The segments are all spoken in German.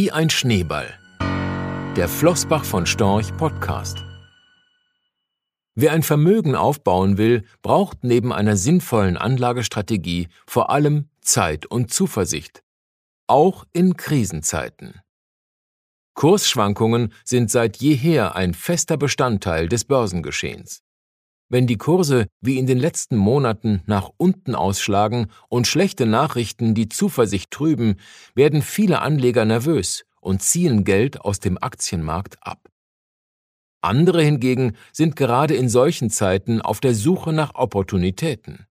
Wie ein Schneeball. Der Flossbach von Storch Podcast. Wer ein Vermögen aufbauen will, braucht neben einer sinnvollen Anlagestrategie vor allem Zeit und Zuversicht. Auch in Krisenzeiten. Kursschwankungen sind seit jeher ein fester Bestandteil des Börsengeschehens. Wenn die Kurse wie in den letzten Monaten nach unten ausschlagen und schlechte Nachrichten die Zuversicht trüben, werden viele Anleger nervös und ziehen Geld aus dem Aktienmarkt ab. Andere hingegen sind gerade in solchen Zeiten auf der Suche nach Opportunitäten.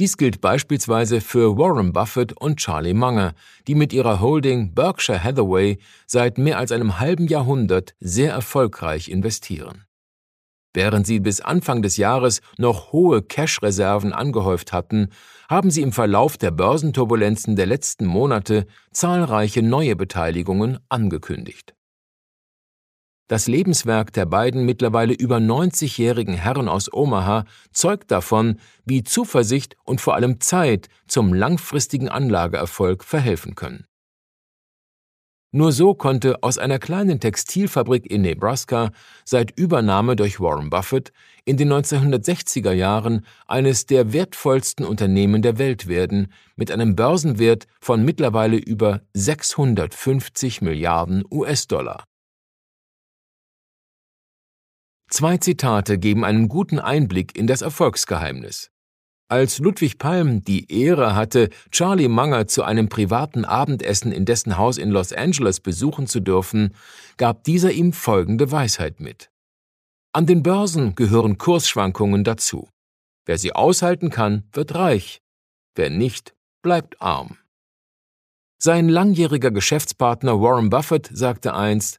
Dies gilt beispielsweise für Warren Buffett und Charlie Munger, die mit ihrer Holding Berkshire Hathaway seit mehr als einem halben Jahrhundert sehr erfolgreich investieren. Während sie bis Anfang des Jahres noch hohe Cash-Reserven angehäuft hatten, haben sie im Verlauf der Börsenturbulenzen der letzten Monate zahlreiche neue Beteiligungen angekündigt. Das Lebenswerk der beiden mittlerweile über 90-jährigen Herren aus Omaha zeugt davon, wie Zuversicht und vor allem Zeit zum langfristigen Anlageerfolg verhelfen können. Nur so konnte aus einer kleinen Textilfabrik in Nebraska seit Übernahme durch Warren Buffett in den 1960er Jahren eines der wertvollsten Unternehmen der Welt werden, mit einem Börsenwert von mittlerweile über 650 Milliarden US-Dollar. Zwei Zitate geben einen guten Einblick in das Erfolgsgeheimnis. Als Ludwig Palm die Ehre hatte, Charlie Munger zu einem privaten Abendessen in dessen Haus in Los Angeles besuchen zu dürfen, gab dieser ihm folgende Weisheit mit. An den Börsen gehören Kursschwankungen dazu. Wer sie aushalten kann, wird reich. Wer nicht, bleibt arm. Sein langjähriger Geschäftspartner Warren Buffett sagte einst,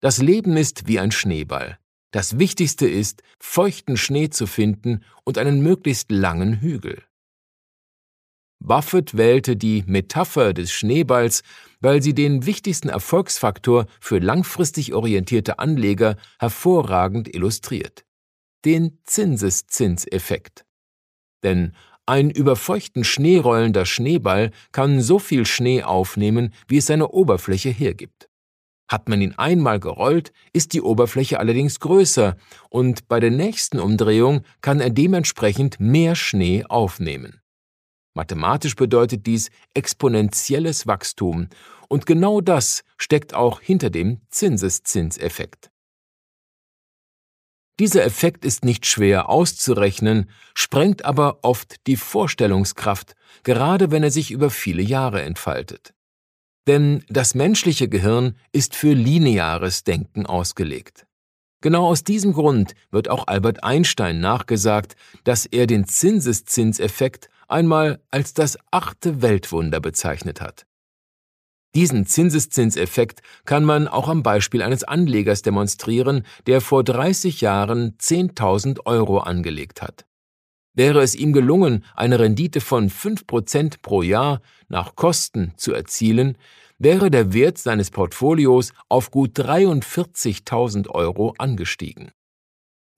das Leben ist wie ein Schneeball. Das Wichtigste ist, feuchten Schnee zu finden und einen möglichst langen Hügel. Buffett wählte die Metapher des Schneeballs, weil sie den wichtigsten Erfolgsfaktor für langfristig orientierte Anleger hervorragend illustriert. Den Zinseszinseffekt. Denn ein über feuchten Schnee rollender Schneeball kann so viel Schnee aufnehmen, wie es seine Oberfläche hergibt. Hat man ihn einmal gerollt, ist die Oberfläche allerdings größer und bei der nächsten Umdrehung kann er dementsprechend mehr Schnee aufnehmen. Mathematisch bedeutet dies exponentielles Wachstum und genau das steckt auch hinter dem Zinseszinseffekt. Dieser Effekt ist nicht schwer auszurechnen, sprengt aber oft die Vorstellungskraft, gerade wenn er sich über viele Jahre entfaltet. Denn das menschliche Gehirn ist für lineares Denken ausgelegt. Genau aus diesem Grund wird auch Albert Einstein nachgesagt, dass er den Zinseszinseffekt einmal als das achte Weltwunder bezeichnet hat. Diesen Zinseszinseffekt kann man auch am Beispiel eines Anlegers demonstrieren, der vor 30 Jahren 10.000 Euro angelegt hat. Wäre es ihm gelungen, eine Rendite von 5% pro Jahr nach Kosten zu erzielen, wäre der Wert seines Portfolios auf gut 43.000 Euro angestiegen.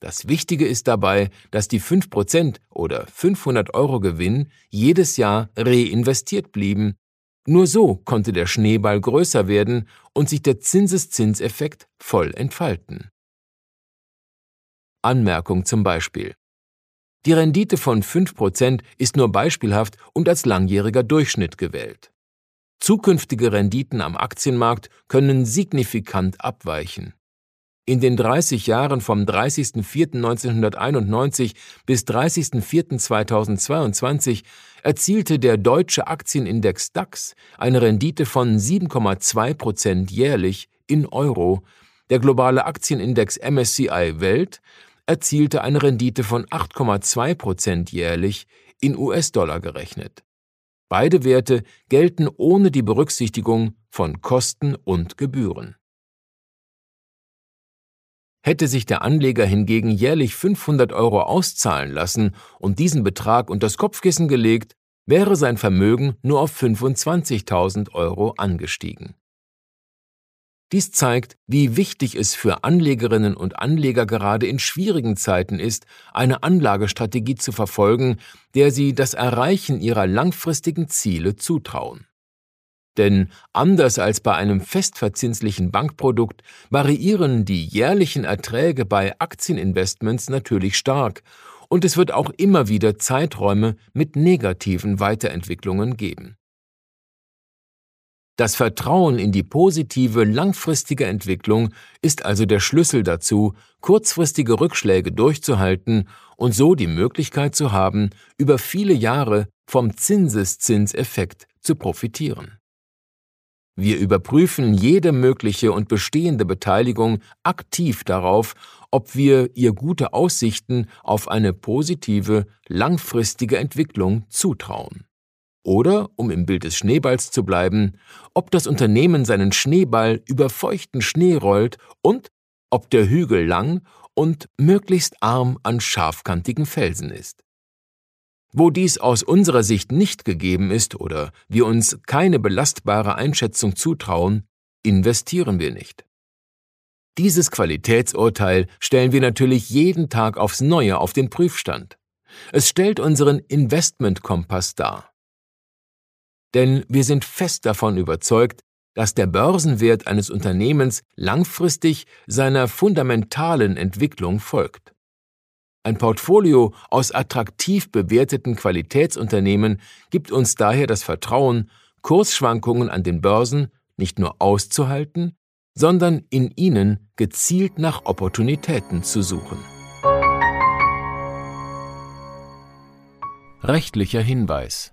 Das Wichtige ist dabei, dass die 5% oder 500 Euro Gewinn jedes Jahr reinvestiert blieben. Nur so konnte der Schneeball größer werden und sich der Zinseszinseffekt voll entfalten. Anmerkung zum Beispiel. Die Rendite von 5% ist nur beispielhaft und als langjähriger Durchschnitt gewählt. Zukünftige Renditen am Aktienmarkt können signifikant abweichen. In den 30 Jahren vom 30.04.1991 bis 30.04.2022 erzielte der deutsche Aktienindex DAX eine Rendite von 7,2 Prozent jährlich in Euro, der globale Aktienindex MSCI Welt erzielte eine Rendite von 8,2 Prozent jährlich in US-Dollar gerechnet. Beide Werte gelten ohne die Berücksichtigung von Kosten und Gebühren. Hätte sich der Anleger hingegen jährlich 500 Euro auszahlen lassen und diesen Betrag unter das Kopfkissen gelegt, wäre sein Vermögen nur auf 25.000 Euro angestiegen. Dies zeigt, wie wichtig es für Anlegerinnen und Anleger gerade in schwierigen Zeiten ist, eine Anlagestrategie zu verfolgen, der sie das Erreichen ihrer langfristigen Ziele zutrauen. Denn anders als bei einem festverzinslichen Bankprodukt variieren die jährlichen Erträge bei Aktieninvestments natürlich stark und es wird auch immer wieder Zeiträume mit negativen Weiterentwicklungen geben. Das Vertrauen in die positive langfristige Entwicklung ist also der Schlüssel dazu, kurzfristige Rückschläge durchzuhalten und so die Möglichkeit zu haben, über viele Jahre vom Zinseszinseffekt zu profitieren. Wir überprüfen jede mögliche und bestehende Beteiligung aktiv darauf, ob wir ihr gute Aussichten auf eine positive, langfristige Entwicklung zutrauen. Oder, um im Bild des Schneeballs zu bleiben, ob das Unternehmen seinen Schneeball über feuchten Schnee rollt und ob der Hügel lang und möglichst arm an scharfkantigen Felsen ist. Wo dies aus unserer Sicht nicht gegeben ist oder wir uns keine belastbare Einschätzung zutrauen, investieren wir nicht. Dieses Qualitätsurteil stellen wir natürlich jeden Tag aufs Neue auf den Prüfstand. Es stellt unseren Investmentkompass dar. Denn wir sind fest davon überzeugt, dass der Börsenwert eines Unternehmens langfristig seiner fundamentalen Entwicklung folgt. Ein Portfolio aus attraktiv bewerteten Qualitätsunternehmen gibt uns daher das Vertrauen, Kursschwankungen an den Börsen nicht nur auszuhalten, sondern in ihnen gezielt nach Opportunitäten zu suchen. Rechtlicher Hinweis